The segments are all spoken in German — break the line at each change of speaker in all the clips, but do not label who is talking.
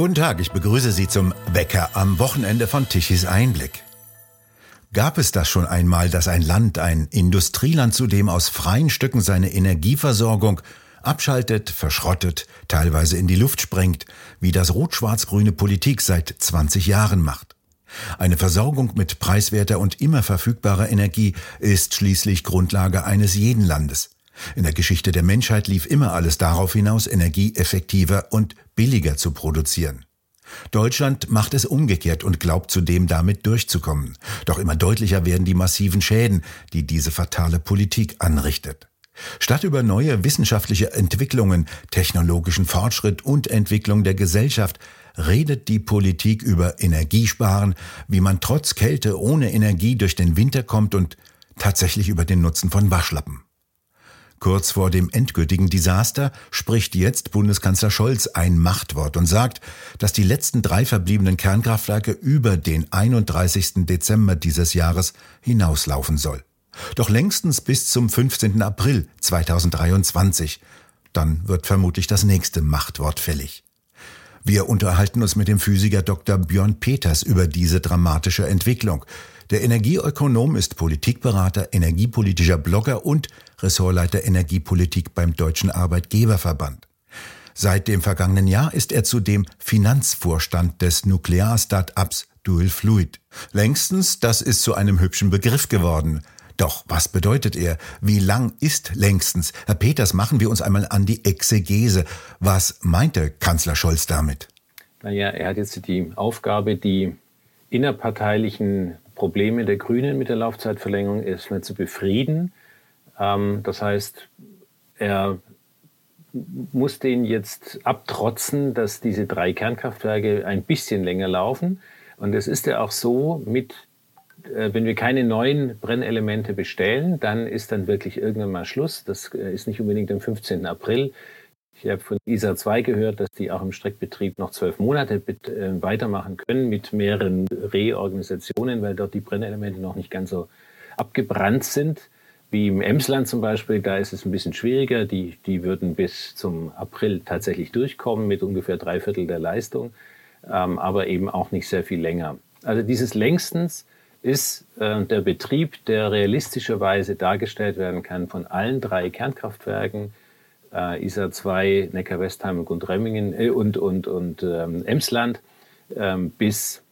Guten Tag, ich begrüße Sie zum Wecker am Wochenende von Tichys Einblick. Gab es das schon einmal, dass ein Land, ein Industrieland zudem aus freien Stücken seine Energieversorgung abschaltet, verschrottet, teilweise in die Luft sprengt, wie das rot-schwarz-grüne Politik seit 20 Jahren macht? Eine Versorgung mit preiswerter und immer verfügbarer Energie ist schließlich Grundlage eines jeden Landes. In der Geschichte der Menschheit lief immer alles darauf hinaus, Energie effektiver und billiger zu produzieren. Deutschland macht es umgekehrt und glaubt zudem damit durchzukommen. Doch immer deutlicher werden die massiven Schäden, die diese fatale Politik anrichtet. Statt über neue wissenschaftliche Entwicklungen, technologischen Fortschritt und Entwicklung der Gesellschaft redet die Politik über Energiesparen, wie man trotz Kälte ohne Energie durch den Winter kommt und tatsächlich über den Nutzen von Waschlappen. Kurz vor dem endgültigen Desaster spricht jetzt Bundeskanzler Scholz ein Machtwort und sagt, dass die letzten drei verbliebenen Kernkraftwerke über den 31. Dezember dieses Jahres hinauslaufen soll. Doch längstens bis zum 15. April 2023. Dann wird vermutlich das nächste Machtwort fällig. Wir unterhalten uns mit dem Physiker Dr. Björn Peters über diese dramatische Entwicklung. Der Energieökonom ist Politikberater, energiepolitischer Blogger und Ressortleiter Energiepolitik beim Deutschen Arbeitgeberverband. Seit dem vergangenen Jahr ist er zudem Finanzvorstand des Nuklear-Start-ups Dual Fluid. Längstens, das ist zu einem hübschen Begriff geworden. Doch was bedeutet er? Wie lang ist längstens? Herr Peters, machen wir uns einmal an die Exegese. Was meinte Kanzler Scholz damit?
Naja, er hat jetzt die Aufgabe, die innerparteilichen Probleme der Grünen mit der Laufzeitverlängerung erstmal zu befrieden. Ähm, das heißt, er muss den jetzt abtrotzen, dass diese drei Kernkraftwerke ein bisschen länger laufen. Und es ist ja auch so, mit, äh, wenn wir keine neuen Brennelemente bestellen, dann ist dann wirklich irgendwann mal Schluss. Das äh, ist nicht unbedingt am 15. April. Ich habe von ISA 2 gehört, dass die auch im Streckbetrieb noch zwölf Monate äh, weitermachen können mit mehreren Reorganisationen, weil dort die Brennelemente noch nicht ganz so abgebrannt sind. Wie im Emsland zum Beispiel, da ist es ein bisschen schwieriger. Die, die würden bis zum April tatsächlich durchkommen mit ungefähr drei Viertel der Leistung, ähm, aber eben auch nicht sehr viel länger. Also dieses längstens ist äh, der Betrieb, der realistischerweise dargestellt werden kann von allen drei Kernkraftwerken äh, ISA 2, Neckar-Westheim und Gundremmingen äh, und, und, und ähm, Emsland ähm, bis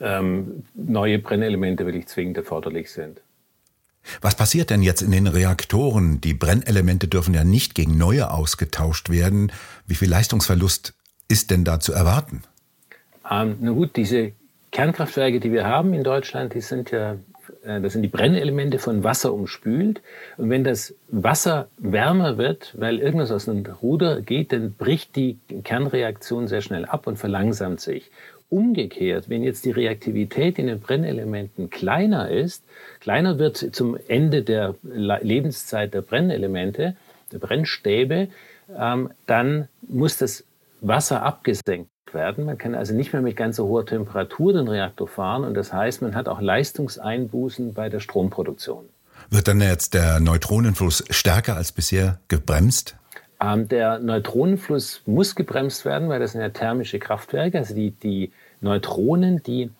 ähm, neue Brennelemente wirklich zwingend erforderlich sind.
Was passiert denn jetzt in den Reaktoren? Die Brennelemente dürfen ja nicht gegen neue ausgetauscht werden. Wie viel Leistungsverlust ist denn da zu erwarten?
Ähm, na gut, diese Kernkraftwerke, die wir haben in Deutschland, die sind ja äh, das sind die Brennelemente von Wasser umspült. Und wenn das Wasser wärmer wird, weil irgendwas aus dem Ruder geht, dann bricht die Kernreaktion sehr schnell ab und verlangsamt sich. Umgekehrt, wenn jetzt die Reaktivität in den Brennelementen kleiner ist, kleiner wird zum Ende der Lebenszeit der Brennelemente, der Brennstäbe, ähm, dann muss das Wasser abgesenkt werden. Man kann also nicht mehr mit ganz so hoher Temperatur den Reaktor fahren und das heißt, man hat auch Leistungseinbußen bei der Stromproduktion.
Wird dann jetzt der Neutronenfluss stärker als bisher gebremst?
Ähm, der Neutronenfluss muss gebremst werden, weil das sind ja thermische Kraftwerke. Also die, die Neutronen, die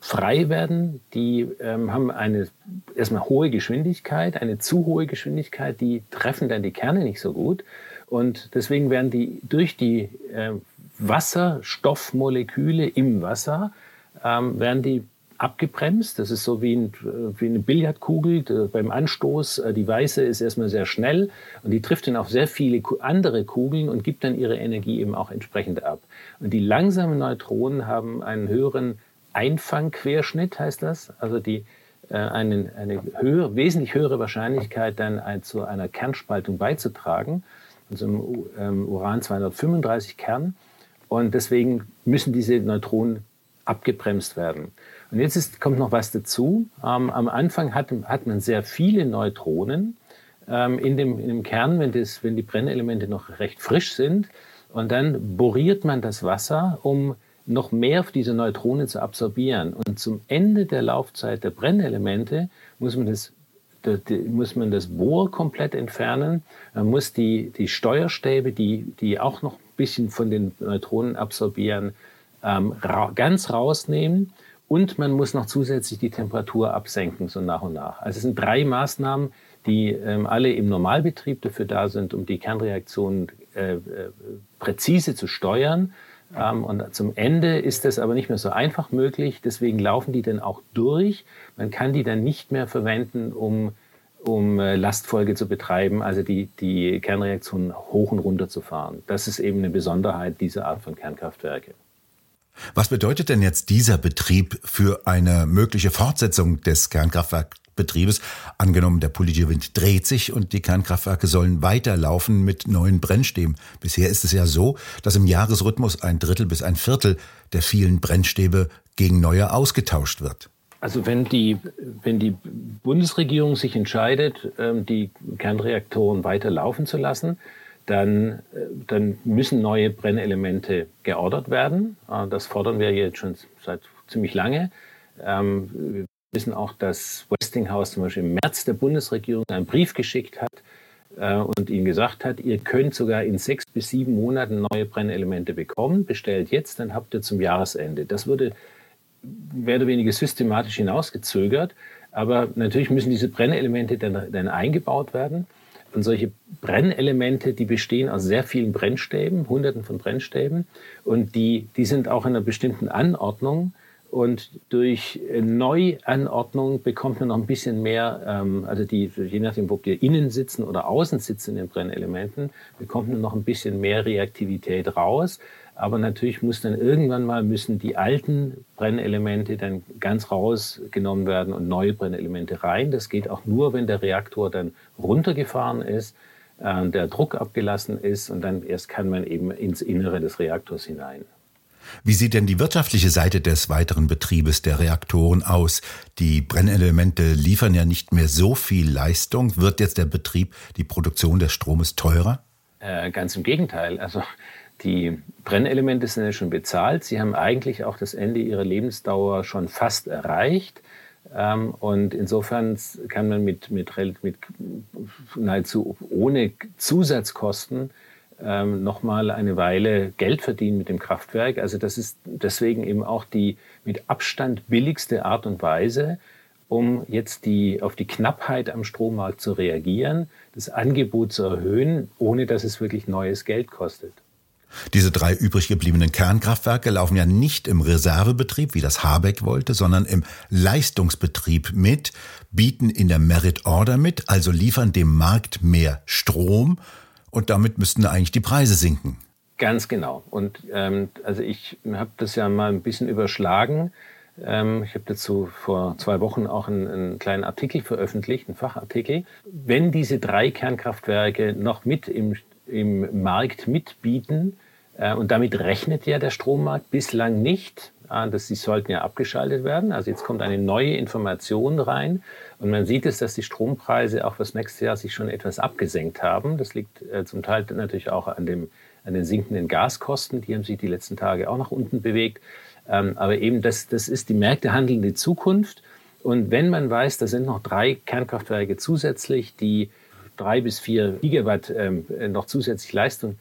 frei werden, die ähm, haben eine erstmal hohe Geschwindigkeit, eine zu hohe Geschwindigkeit, die treffen dann die Kerne nicht so gut. Und deswegen werden die durch die äh, Wasserstoffmoleküle im Wasser, ähm, werden die abgebremst. Das ist so wie, ein, wie eine Billardkugel beim Anstoß. Äh, die weiße ist erstmal sehr schnell und die trifft dann auf sehr viele andere Kugeln und gibt dann ihre Energie eben auch entsprechend ab. Und die langsamen Neutronen haben einen höheren Einfangquerschnitt, heißt das. Also die äh, einen, eine höhere, wesentlich höhere Wahrscheinlichkeit dann zu einer Kernspaltung beizutragen. Also im ähm, Uran 235 Kern. Und deswegen müssen diese Neutronen abgebremst werden. Und jetzt ist, kommt noch was dazu. Ähm, am Anfang hat, hat man sehr viele Neutronen ähm, in, dem, in dem Kern, wenn, das, wenn die Brennelemente noch recht frisch sind. Und dann boriert man das Wasser, um noch mehr dieser Neutronen zu absorbieren. Und zum Ende der Laufzeit der Brennelemente muss man das muss man das Bohr komplett entfernen. Man muss die, die Steuerstäbe, die, die auch noch bisschen von den Neutronen absorbieren, ähm, ra ganz rausnehmen. Und man muss noch zusätzlich die Temperatur absenken, so nach und nach. Also es sind drei Maßnahmen, die ähm, alle im Normalbetrieb dafür da sind, um die Kernreaktion äh, äh, präzise zu steuern. Ähm, und zum Ende ist das aber nicht mehr so einfach möglich. Deswegen laufen die dann auch durch. Man kann die dann nicht mehr verwenden, um, um äh, Lastfolge zu betreiben, also die, die Kernreaktion hoch und runter zu fahren. Das ist eben eine Besonderheit dieser Art von Kernkraftwerke.
Was bedeutet denn jetzt dieser Betrieb für eine mögliche Fortsetzung des Kernkraftwerkbetriebes? Angenommen, der politische Wind dreht sich und die Kernkraftwerke sollen weiterlaufen mit neuen Brennstäben. Bisher ist es ja so, dass im Jahresrhythmus ein Drittel bis ein Viertel der vielen Brennstäbe gegen neue ausgetauscht wird.
Also wenn die, wenn die Bundesregierung sich entscheidet, ähm, die Kernreaktoren weiter laufen zu lassen, dann, äh, dann müssen neue Brennelemente geordert werden. Äh, das fordern wir jetzt schon seit ziemlich lange. Ähm, wir wissen auch, dass Westinghouse zum Beispiel im März der Bundesregierung einen Brief geschickt hat äh, und ihnen gesagt hat, ihr könnt sogar in sechs bis sieben Monaten neue Brennelemente bekommen. Bestellt jetzt, dann habt ihr zum Jahresende. Das wurde mehr oder weniger systematisch hinausgezögert. Aber natürlich müssen diese Brennelemente dann, dann eingebaut werden. Und solche Brennelemente, die bestehen aus sehr vielen Brennstäben, hunderten von Brennstäben. Und die, die sind auch in einer bestimmten Anordnung. Und durch Neuanordnung bekommt man noch ein bisschen mehr, ähm, also die, je nachdem, ob die innen sitzen oder außen sitzen in den Brennelementen, bekommt man noch ein bisschen mehr Reaktivität raus. Aber natürlich muss dann irgendwann mal müssen die alten Brennelemente dann ganz rausgenommen werden und neue Brennelemente rein. Das geht auch nur, wenn der Reaktor dann runtergefahren ist, äh, der Druck abgelassen ist und dann erst kann man eben ins Innere des Reaktors hinein.
Wie sieht denn die wirtschaftliche Seite des weiteren Betriebes der Reaktoren aus? Die Brennelemente liefern ja nicht mehr so viel Leistung. Wird jetzt der Betrieb, die Produktion des Stromes teurer?
Äh, ganz im Gegenteil. Also die Brennelemente sind ja schon bezahlt. Sie haben eigentlich auch das Ende ihrer Lebensdauer schon fast erreicht. Ähm, und insofern kann man mit, mit, mit nahezu ohne Zusatzkosten ähm, nochmal eine Weile Geld verdienen mit dem Kraftwerk. Also das ist deswegen eben auch die mit Abstand billigste Art und Weise, um jetzt die, auf die Knappheit am Strommarkt zu reagieren, das Angebot zu erhöhen, ohne dass es wirklich neues Geld kostet.
Diese drei übrig gebliebenen Kernkraftwerke laufen ja nicht im Reservebetrieb, wie das Habeck wollte, sondern im Leistungsbetrieb mit, bieten in der Merit Order mit, also liefern dem Markt mehr Strom und damit müssten eigentlich die Preise sinken.
Ganz genau. Und ähm, also ich habe das ja mal ein bisschen überschlagen. Ähm, ich habe dazu vor zwei Wochen auch einen, einen, kleinen Artikel veröffentlicht, einen Fachartikel. Wenn diese drei Kernkraftwerke noch mit im im Markt mitbieten. Äh, und damit rechnet ja der Strommarkt bislang nicht. Äh, dass sie sollten ja abgeschaltet werden. Also jetzt kommt eine neue Information rein. Und man sieht es, dass die Strompreise auch fürs nächste Jahr sich schon etwas abgesenkt haben. Das liegt äh, zum Teil natürlich auch an, dem, an den sinkenden Gaskosten. Die haben sich die letzten Tage auch nach unten bewegt. Ähm, aber eben das, das ist die Märkte handelnde Zukunft. Und wenn man weiß, da sind noch drei Kernkraftwerke zusätzlich, die drei bis vier Gigawatt ähm, noch zusätzlich Leistung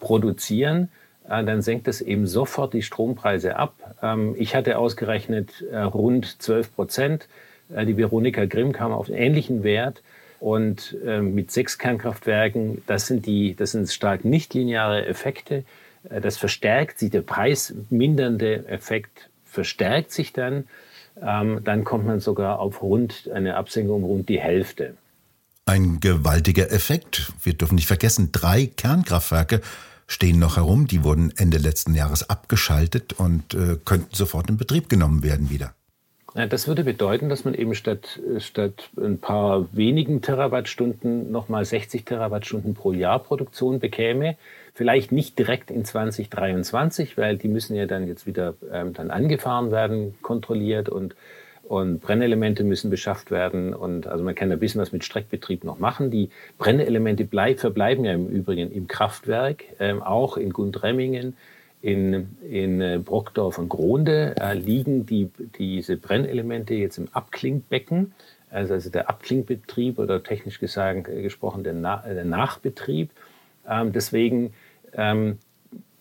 produzieren, äh, dann senkt es eben sofort die Strompreise ab. Ähm, ich hatte ausgerechnet äh, rund 12 Prozent. Äh, die Veronika Grimm kam auf einen ähnlichen Wert. Und äh, mit sechs Kernkraftwerken, das sind die, das sind stark nichtlineare Effekte. Äh, das verstärkt sich, der preismindernde Effekt verstärkt sich dann. Ähm, dann kommt man sogar auf rund eine Absenkung rund die Hälfte.
Ein gewaltiger Effekt. Wir dürfen nicht vergessen, drei Kernkraftwerke stehen noch herum. Die wurden Ende letzten Jahres abgeschaltet und äh, könnten sofort in Betrieb genommen werden wieder.
Ja, das würde bedeuten, dass man eben statt, statt ein paar wenigen Terawattstunden nochmal 60 Terawattstunden pro Jahr Produktion bekäme. Vielleicht nicht direkt in 2023, weil die müssen ja dann jetzt wieder ähm, dann angefahren werden, kontrolliert und und Brennelemente müssen beschafft werden. Und also man kann ein bisschen was mit Streckbetrieb noch machen. Die Brennelemente bleib, verbleiben ja im Übrigen im Kraftwerk, ähm, auch in Gundremmingen, in, in äh, Brockdorf und Gronde äh, liegen die, diese Brennelemente jetzt im Abklingbecken. Also, also der Abklingbetrieb oder technisch gesagt, äh, gesprochen der, Na der Nachbetrieb. Ähm, deswegen ähm,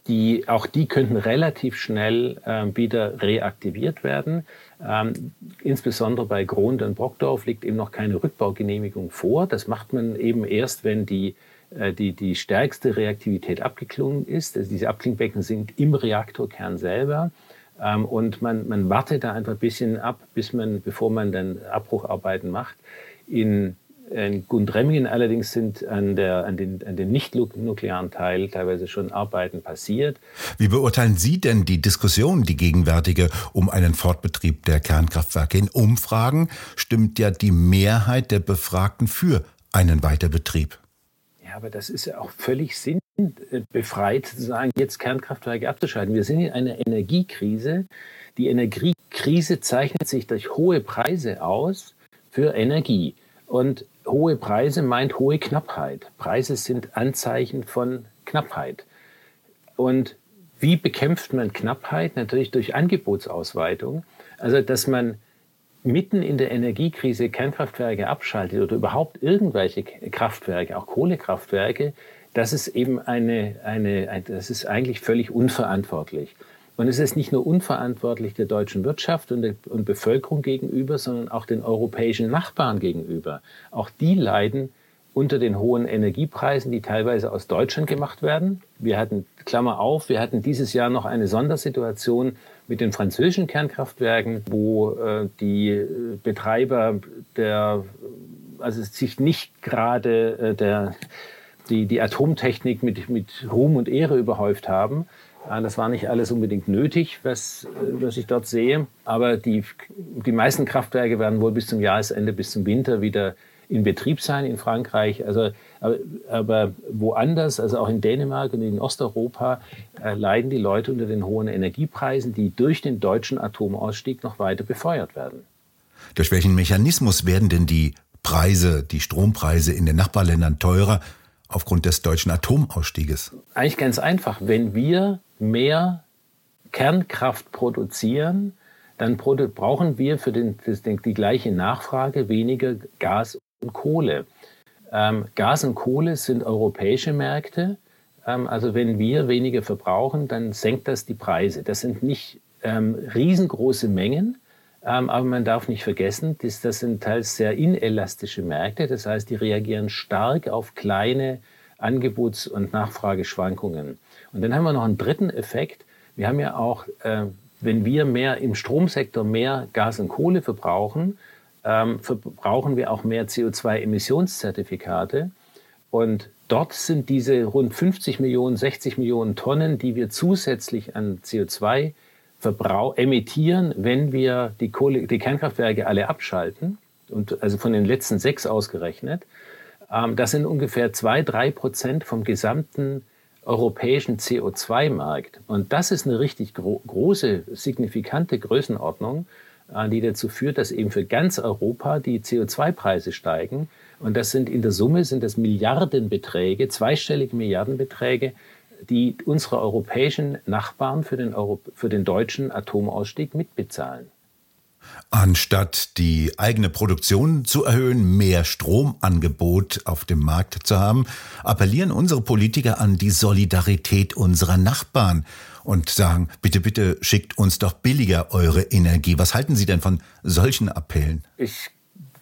die, auch die könnten relativ schnell äh, wieder reaktiviert werden. Ähm, insbesondere bei Grund und Brockdorf liegt eben noch keine Rückbaugenehmigung vor. Das macht man eben erst, wenn die, äh, die, die stärkste Reaktivität abgeklungen ist. Also diese Abklingbecken sind im Reaktorkern selber. Ähm, und man, man wartet da einfach ein bisschen ab, bis man, bevor man dann Abbrucharbeiten macht. In in Gundremmingen allerdings sind an, der, an den, an den nicht-nuklearen Teil teilweise schon Arbeiten passiert.
Wie beurteilen Sie denn die Diskussion, die gegenwärtige, um einen Fortbetrieb der Kernkraftwerke? In Umfragen stimmt ja die Mehrheit der Befragten für einen Weiterbetrieb.
Ja, aber das ist ja auch völlig sinnbefreit zu sagen, jetzt Kernkraftwerke abzuschalten. Wir sind in einer Energiekrise. Die Energiekrise zeichnet sich durch hohe Preise aus für Energie. Und hohe Preise meint hohe Knappheit. Preise sind Anzeichen von Knappheit. Und wie bekämpft man Knappheit? Natürlich durch Angebotsausweitung. Also, dass man mitten in der Energiekrise Kernkraftwerke abschaltet oder überhaupt irgendwelche Kraftwerke, auch Kohlekraftwerke, das ist eben eine, eine, das ist eigentlich völlig unverantwortlich. Und es ist nicht nur unverantwortlich der deutschen Wirtschaft und der und Bevölkerung gegenüber, sondern auch den europäischen Nachbarn gegenüber. Auch die leiden unter den hohen Energiepreisen, die teilweise aus Deutschland gemacht werden. Wir hatten, Klammer auf, wir hatten dieses Jahr noch eine Sondersituation mit den französischen Kernkraftwerken, wo äh, die Betreiber der, also sich nicht gerade äh, der, die, die Atomtechnik mit, mit Ruhm und Ehre überhäuft haben. Das war nicht alles unbedingt nötig, was, was ich dort sehe. Aber die, die meisten Kraftwerke werden wohl bis zum Jahresende, bis zum Winter wieder in Betrieb sein in Frankreich. Also, aber, aber woanders, also auch in Dänemark und in Osteuropa, äh, leiden die Leute unter den hohen Energiepreisen, die durch den deutschen Atomausstieg noch weiter befeuert werden.
Durch welchen Mechanismus werden denn die Preise, die Strompreise in den Nachbarländern teurer aufgrund des deutschen Atomausstieges?
Eigentlich ganz einfach. Wenn wir mehr Kernkraft produzieren, dann brauchen wir für den, für den, die gleiche Nachfrage weniger Gas und Kohle. Ähm, Gas und Kohle sind europäische Märkte. Ähm, also wenn wir weniger verbrauchen, dann senkt das die Preise. Das sind nicht ähm, riesengroße Mengen, ähm, aber man darf nicht vergessen, das, das sind teils sehr inelastische Märkte. Das heißt, die reagieren stark auf kleine Angebots- und Nachfrageschwankungen. Und dann haben wir noch einen dritten Effekt. Wir haben ja auch, äh, wenn wir mehr im Stromsektor mehr Gas und Kohle verbrauchen, ähm, verbrauchen wir auch mehr CO2-Emissionszertifikate. Und dort sind diese rund 50 Millionen, 60 Millionen Tonnen, die wir zusätzlich an CO2 emittieren, wenn wir die, Kohle, die Kernkraftwerke alle abschalten, und also von den letzten sechs ausgerechnet, ähm, das sind ungefähr zwei, drei Prozent vom gesamten europäischen CO2-Markt. Und das ist eine richtig gro große, signifikante Größenordnung, äh, die dazu führt, dass eben für ganz Europa die CO2-Preise steigen. Und das sind in der Summe sind das Milliardenbeträge, zweistellige Milliardenbeträge, die unsere europäischen Nachbarn für den, Euro für den deutschen Atomausstieg mitbezahlen.
Anstatt die eigene Produktion zu erhöhen, mehr Stromangebot auf dem Markt zu haben, appellieren unsere Politiker an die Solidarität unserer Nachbarn und sagen, bitte, bitte schickt uns doch billiger eure Energie. Was halten Sie denn von solchen Appellen?
Ich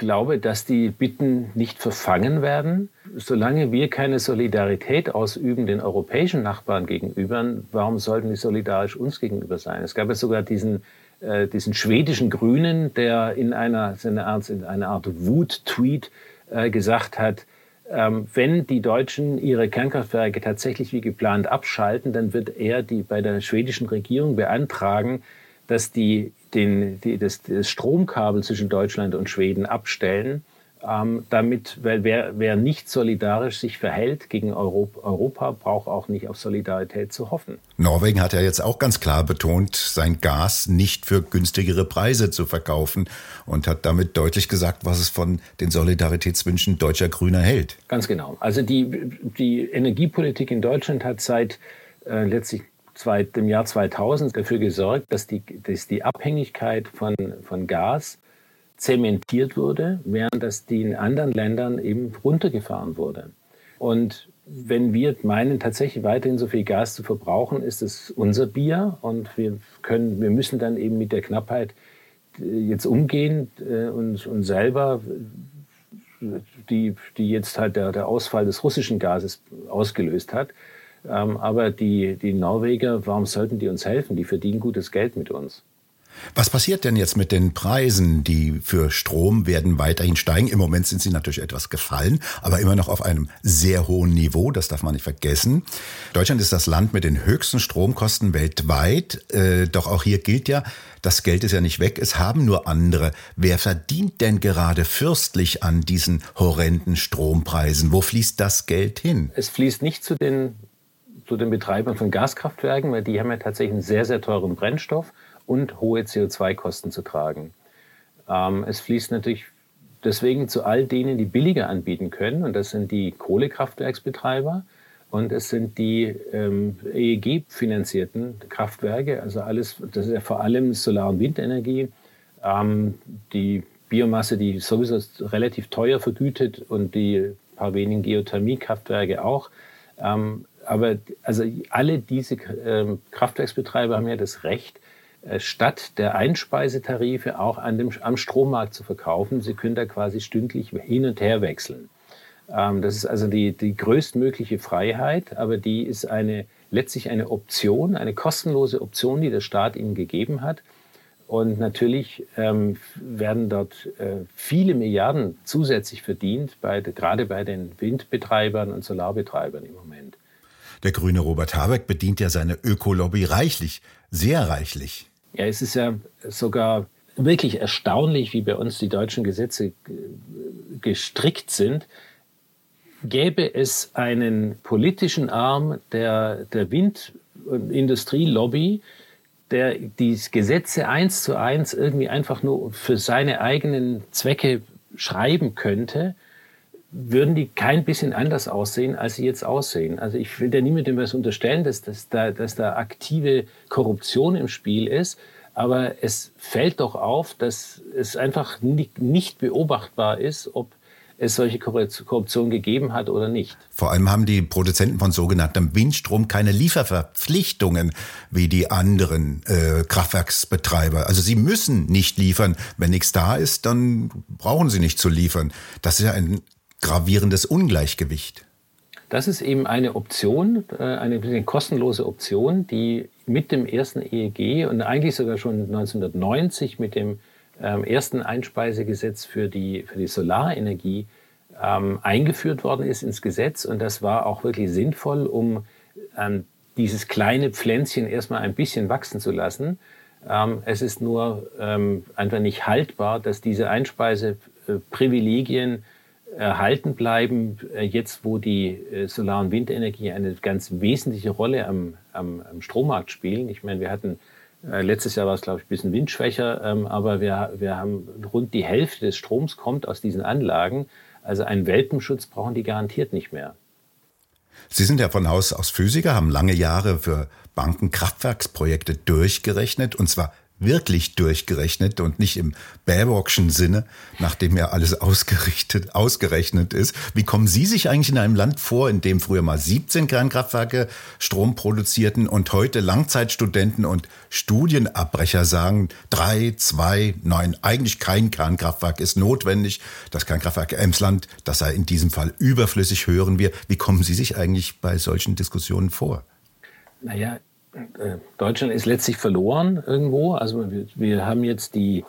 glaube, dass die Bitten nicht verfangen werden. Solange wir keine Solidarität ausüben den europäischen Nachbarn gegenüber, warum sollten die solidarisch uns gegenüber sein? Es gab ja sogar diesen äh, diesen schwedischen Grünen, der in einer, in einer Art, Wut-Tweet äh, gesagt hat, ähm, wenn die Deutschen ihre Kernkraftwerke tatsächlich wie geplant abschalten, dann wird er die bei der schwedischen Regierung beantragen, dass die, den, die, das, das Stromkabel zwischen Deutschland und Schweden abstellen ähm, damit, weil wer, wer nicht solidarisch sich verhält gegen Europa, Europa, braucht auch nicht auf Solidarität zu hoffen.
Norwegen hat ja jetzt auch ganz klar betont, sein Gas nicht für günstigere Preise zu verkaufen und hat damit deutlich gesagt, was es von den Solidaritätswünschen deutscher Grüner hält.
Ganz genau. Also die, die Energiepolitik in Deutschland hat seit äh, letztlich seit dem Jahr 2000 dafür gesorgt, dass die, dass die Abhängigkeit von, von Gas zementiert wurde, während das die in anderen Ländern eben runtergefahren wurde. Und wenn wir meinen, tatsächlich weiterhin so viel Gas zu verbrauchen, ist es unser Bier und wir können, wir müssen dann eben mit der Knappheit äh, jetzt umgehen äh, und, und selber die, die jetzt halt der, der Ausfall des russischen Gases ausgelöst hat. Ähm, aber die, die Norweger, warum sollten die uns helfen? Die verdienen gutes Geld mit uns.
Was passiert denn jetzt mit den Preisen? Die für Strom werden weiterhin steigen. Im Moment sind sie natürlich etwas gefallen, aber immer noch auf einem sehr hohen Niveau. Das darf man nicht vergessen. Deutschland ist das Land mit den höchsten Stromkosten weltweit. Äh, doch auch hier gilt ja, das Geld ist ja nicht weg. Es haben nur andere. Wer verdient denn gerade fürstlich an diesen horrenden Strompreisen? Wo fließt das Geld hin?
Es fließt nicht zu den zu den Betreibern von Gaskraftwerken, weil die haben ja tatsächlich einen sehr, sehr teuren Brennstoff und hohe CO2-Kosten zu tragen. Ähm, es fließt natürlich deswegen zu all denen, die billiger anbieten können, und das sind die Kohlekraftwerksbetreiber und es sind die ähm, EEG-finanzierten Kraftwerke, also alles, das ist ja vor allem Solar- und Windenergie, ähm, die Biomasse, die sowieso relativ teuer vergütet und die paar wenigen Geothermiekraftwerke auch. Ähm, aber also alle diese ähm, Kraftwerksbetreiber haben ja das Recht, statt der Einspeisetarife auch an dem, am Strommarkt zu verkaufen. Sie können da quasi stündlich hin und her wechseln. Ähm, das ist also die, die größtmögliche Freiheit, aber die ist eine, letztlich eine Option, eine kostenlose Option, die der Staat ihnen gegeben hat. Und natürlich ähm, werden dort äh, viele Milliarden zusätzlich verdient, bei, gerade bei den Windbetreibern und Solarbetreibern im Moment.
Der grüne Robert Habeck bedient ja seine Ökolobby reichlich, sehr reichlich.
Ja, es ist ja sogar wirklich erstaunlich, wie bei uns die deutschen Gesetze gestrickt sind. Gäbe es einen politischen Arm der, der Wind- und Industrielobby, der die Gesetze eins zu eins irgendwie einfach nur für seine eigenen Zwecke schreiben könnte, würden die kein bisschen anders aussehen, als sie jetzt aussehen. Also ich will da niemandem was unterstellen, dass, dass, da, dass da aktive Korruption im Spiel ist. Aber es fällt doch auf, dass es einfach nicht, beobachtbar ist, ob es solche Korruption gegeben hat oder nicht.
Vor allem haben die Produzenten von sogenanntem Windstrom keine Lieferverpflichtungen wie die anderen äh, Kraftwerksbetreiber. Also sie müssen nicht liefern. Wenn nichts da ist, dann brauchen sie nicht zu liefern. Das ist ja ein gravierendes Ungleichgewicht.
Das ist eben eine Option, äh, eine kostenlose Option, die mit dem ersten EEG und eigentlich sogar schon 1990 mit dem ähm, ersten Einspeisegesetz für die, für die Solarenergie ähm, eingeführt worden ist ins Gesetz. Und das war auch wirklich sinnvoll, um ähm, dieses kleine Pflänzchen erstmal ein bisschen wachsen zu lassen. Ähm, es ist nur ähm, einfach nicht haltbar, dass diese Einspeiseprivilegien erhalten bleiben, äh, jetzt wo die äh, Solar- und Windenergie eine ganz wesentliche Rolle am, am, am Strommarkt spielen. Ich meine, wir hatten äh, letztes Jahr war es, glaube ich, ein bisschen windschwächer, ähm, aber wir, wir haben rund die Hälfte des Stroms kommt aus diesen Anlagen. Also einen Welpenschutz brauchen die garantiert nicht mehr.
Sie sind ja von Haus aus Physiker, haben lange Jahre für Banken Kraftwerksprojekte durchgerechnet und zwar wirklich durchgerechnet und nicht im Baerbockschen Sinne, nachdem ja alles ausgerichtet, ausgerechnet ist. Wie kommen Sie sich eigentlich in einem Land vor, in dem früher mal 17 Kernkraftwerke Strom produzierten und heute Langzeitstudenten und Studienabbrecher sagen, drei, zwei, nein, eigentlich kein Kernkraftwerk ist notwendig. Das Kernkraftwerk Emsland, das sei in diesem Fall überflüssig, hören wir. Wie kommen Sie sich eigentlich bei solchen Diskussionen vor?
Naja, Deutschland ist letztlich verloren irgendwo. Also wir, wir haben jetzt die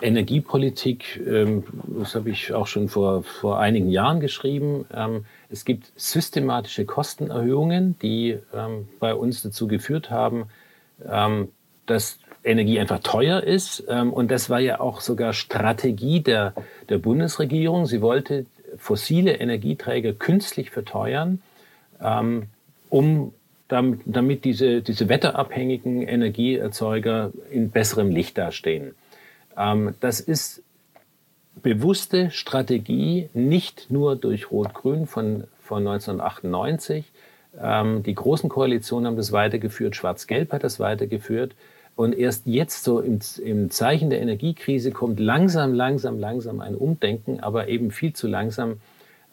Energiepolitik, ähm, das habe ich auch schon vor, vor einigen Jahren geschrieben. Ähm, es gibt systematische Kostenerhöhungen, die ähm, bei uns dazu geführt haben, dass Energie einfach teuer ist. und das war ja auch sogar Strategie der, der Bundesregierung. Sie wollte fossile Energieträger künstlich verteuern, um damit, damit diese, diese wetterabhängigen Energieerzeuger in besserem Licht dastehen. Ähm, das ist bewusste Strategie, nicht nur durch Rot-Grün von, von 1998. Ähm, die großen Koalitionen haben das weitergeführt, Schwarz-Gelb hat das weitergeführt. Und erst jetzt so im, im Zeichen der Energiekrise kommt langsam, langsam, langsam ein Umdenken, aber eben viel zu langsam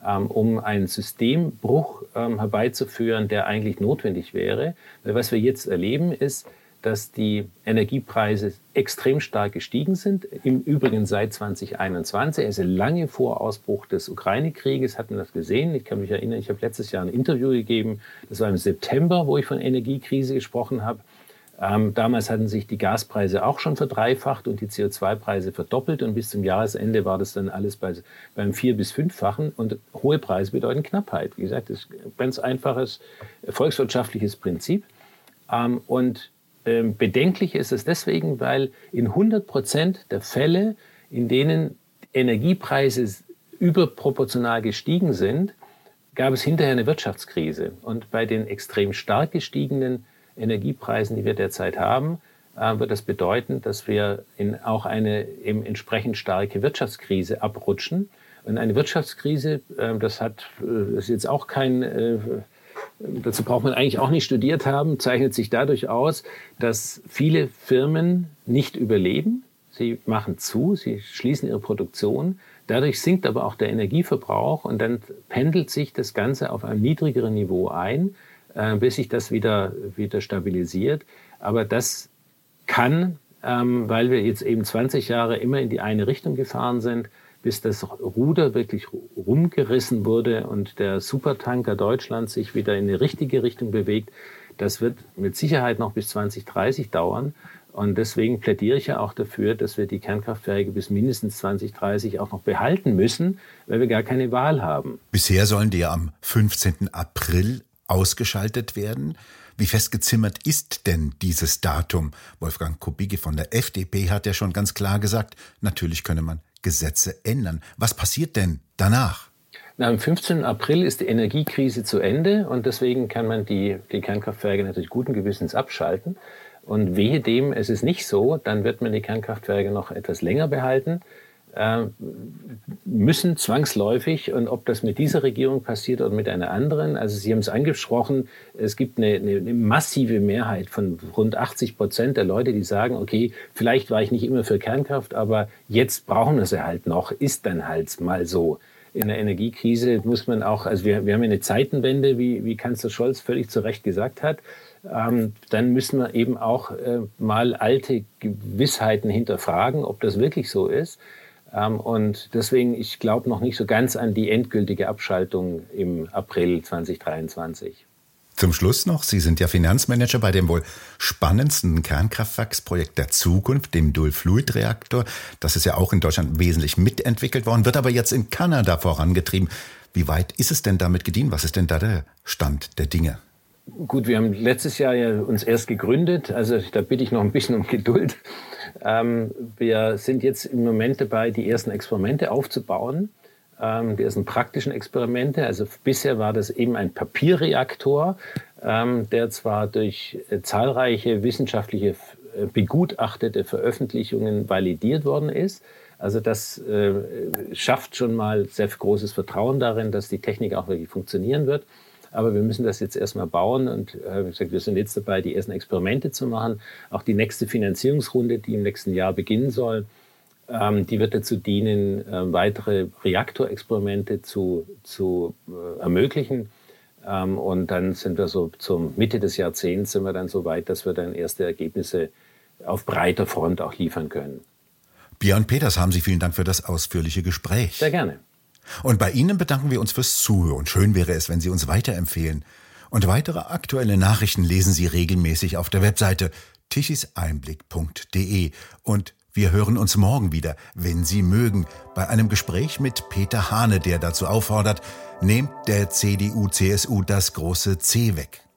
um einen Systembruch ähm, herbeizuführen, der eigentlich notwendig wäre. Weil was wir jetzt erleben ist, dass die Energiepreise extrem stark gestiegen sind. Im Übrigen seit 2021, also lange vor Ausbruch des Ukraine-Krieges, hat man das gesehen. Ich kann mich erinnern, ich habe letztes Jahr ein Interview gegeben, das war im September, wo ich von Energiekrise gesprochen habe. Ähm, damals hatten sich die Gaspreise auch schon verdreifacht und die CO2-Preise verdoppelt und bis zum Jahresende war das dann alles bei, beim vier- bis fünffachen und hohe Preise bedeuten Knappheit. Wie gesagt, das ist ein ganz einfaches volkswirtschaftliches Prinzip. Ähm, und ähm, bedenklich ist es deswegen, weil in 100 Prozent der Fälle, in denen Energiepreise überproportional gestiegen sind, gab es hinterher eine Wirtschaftskrise. Und bei den extrem stark gestiegenen Energiepreisen, die wir derzeit haben, äh, wird das bedeuten, dass wir in auch eine eben entsprechend starke Wirtschaftskrise abrutschen. Und eine Wirtschaftskrise, äh, das hat, äh, das ist jetzt auch kein, dazu braucht man eigentlich auch nicht studiert haben, zeichnet sich dadurch aus, dass viele Firmen nicht überleben. Sie machen zu, sie schließen ihre Produktion. Dadurch sinkt aber auch der Energieverbrauch und dann pendelt sich das Ganze auf einem niedrigeren Niveau ein. Äh, bis sich das wieder, wieder stabilisiert. Aber das kann, ähm, weil wir jetzt eben 20 Jahre immer in die eine Richtung gefahren sind, bis das Ruder wirklich rumgerissen wurde und der Supertanker Deutschland sich wieder in die richtige Richtung bewegt, das wird mit Sicherheit noch bis 2030 dauern. Und deswegen plädiere ich ja auch dafür, dass wir die Kernkraftwerke bis mindestens 2030 auch noch behalten müssen, weil wir gar keine Wahl haben.
Bisher sollen die ja am 15. April ausgeschaltet werden? Wie festgezimmert ist denn dieses Datum? Wolfgang Kubicki von der FDP hat ja schon ganz klar gesagt, natürlich könne man Gesetze ändern. Was passiert denn danach?
Na, am 15. April ist die Energiekrise zu Ende und deswegen kann man die, die Kernkraftwerke natürlich guten Gewissens abschalten. Und wehe dem, es ist nicht so, dann wird man die Kernkraftwerke noch etwas länger behalten. Äh, müssen zwangsläufig, und ob das mit dieser Regierung passiert oder mit einer anderen, also Sie haben es angesprochen, es gibt eine, eine, eine massive Mehrheit von rund 80 Prozent der Leute, die sagen, okay, vielleicht war ich nicht immer für Kernkraft, aber jetzt brauchen wir sie halt noch, ist dann halt mal so. In der Energiekrise muss man auch, also wir, wir haben eine Zeitenwende, wie, wie Kanzler Scholz völlig zu Recht gesagt hat. Ähm, dann müssen wir eben auch äh, mal alte Gewissheiten hinterfragen, ob das wirklich so ist. Ähm, und deswegen, ich glaube noch nicht so ganz an die endgültige Abschaltung im April 2023.
Zum Schluss noch, Sie sind ja Finanzmanager bei dem wohl spannendsten Kernkraftwerksprojekt der Zukunft, dem Dual-Fluid-Reaktor. Das ist ja auch in Deutschland wesentlich mitentwickelt worden, wird aber jetzt in Kanada vorangetrieben. Wie weit ist es denn damit gedient? Was ist denn da der Stand der Dinge?
Gut, wir haben letztes Jahr ja uns erst gegründet, also da bitte ich noch ein bisschen um Geduld. Ähm, wir sind jetzt im Moment dabei, die ersten Experimente aufzubauen, ähm, die ersten praktischen Experimente. Also bisher war das eben ein Papierreaktor, ähm, der zwar durch äh, zahlreiche wissenschaftliche äh, begutachtete Veröffentlichungen validiert worden ist. Also das äh, schafft schon mal sehr großes Vertrauen darin, dass die Technik auch wirklich funktionieren wird. Aber wir müssen das jetzt erstmal bauen und äh, wie gesagt, wir sind jetzt dabei, die ersten Experimente zu machen. Auch die nächste Finanzierungsrunde, die im nächsten Jahr beginnen soll, ähm, die wird dazu dienen, äh, weitere Reaktorexperimente zu, zu äh, ermöglichen. Ähm, und dann sind wir so zur Mitte des Jahrzehnts sind wir dann so weit, dass wir dann erste Ergebnisse auf breiter Front auch liefern können.
Björn Peters, haben Sie vielen Dank für das ausführliche Gespräch.
Sehr gerne.
Und bei Ihnen bedanken wir uns fürs Zuhören. Schön wäre es, wenn Sie uns weiterempfehlen. Und weitere aktuelle Nachrichten lesen Sie regelmäßig auf der Webseite tichiseinblick.de. Und wir hören uns morgen wieder, wenn Sie mögen, bei einem Gespräch mit Peter Hane, der dazu auffordert, nehmt der CDU-CSU das große C weg.